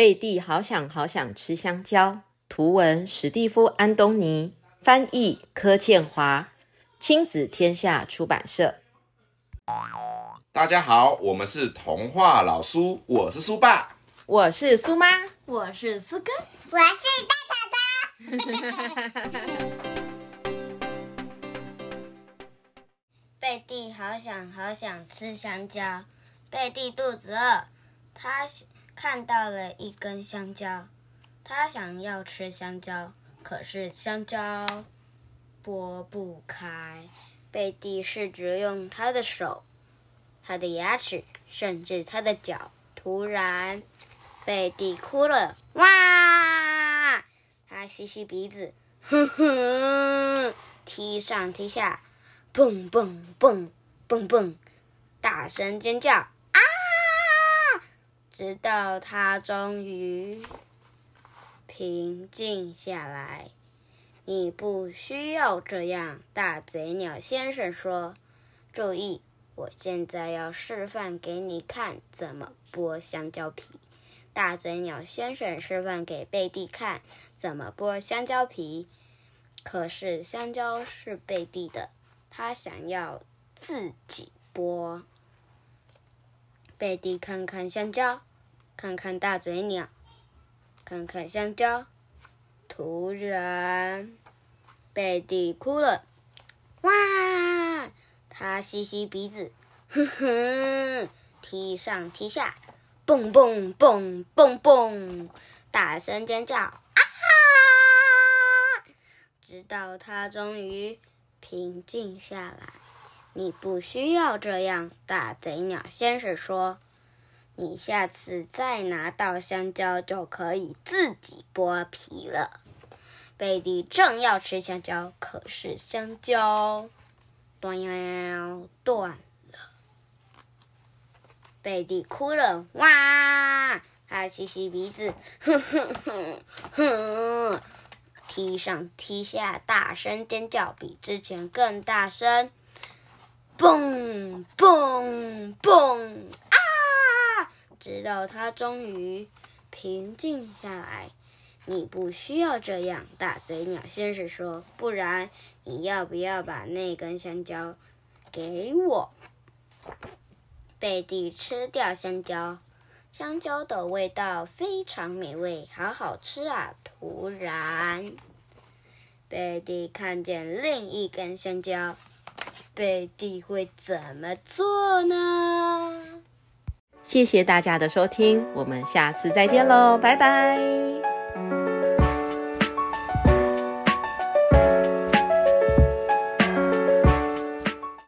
贝蒂好想好想吃香蕉。图文：史蒂夫·安东尼，翻译：柯倩华，亲子天下出版社。大家好，我们是童话老苏，我是苏爸，我是苏妈，我是苏哥，我是大头头。贝蒂好想好想吃香蕉，贝蒂肚子饿，他看到了一根香蕉，他想要吃香蕉，可是香蕉剥不开。贝蒂试着用他的手。他的牙齿，甚至他的脚，突然，贝蒂哭了。哇！他吸吸鼻子，哼哼，踢上踢下，蹦蹦蹦蹦蹦，大声尖叫！直到他终于平静下来。你不需要这样，大嘴鸟先生说。注意。我现在要示范给你看怎么剥香蕉皮。大嘴鸟先生示范给贝蒂看怎么剥香蕉皮，可是香蕉是贝蒂的，他想要自己剥。贝蒂看看香蕉，看看大嘴鸟，看看香蕉，突然，贝蒂哭了，哇！他吸吸鼻子，哼哼，踢上踢下，蹦蹦蹦蹦蹦，大声尖叫啊！直到他终于平静下来。你不需要这样，大贼鸟先生说。你下次再拿到香蕉就可以自己剥皮了。贝蒂正要吃香蕉，可是香蕉。断断了，贝蒂哭了，哇！他吸吸鼻子，哼哼哼哼，踢上踢下，大声尖叫，比之前更大声，蹦蹦蹦！直到他终于平静下来。你不需要这样，大嘴鸟先生说。不然，你要不要把那根香蕉给我？贝蒂吃掉香蕉，香蕉的味道非常美味，好好吃啊！突然，贝蒂看见另一根香蕉，贝蒂会怎么做呢？谢谢大家的收听，我们下次再见喽，拜拜。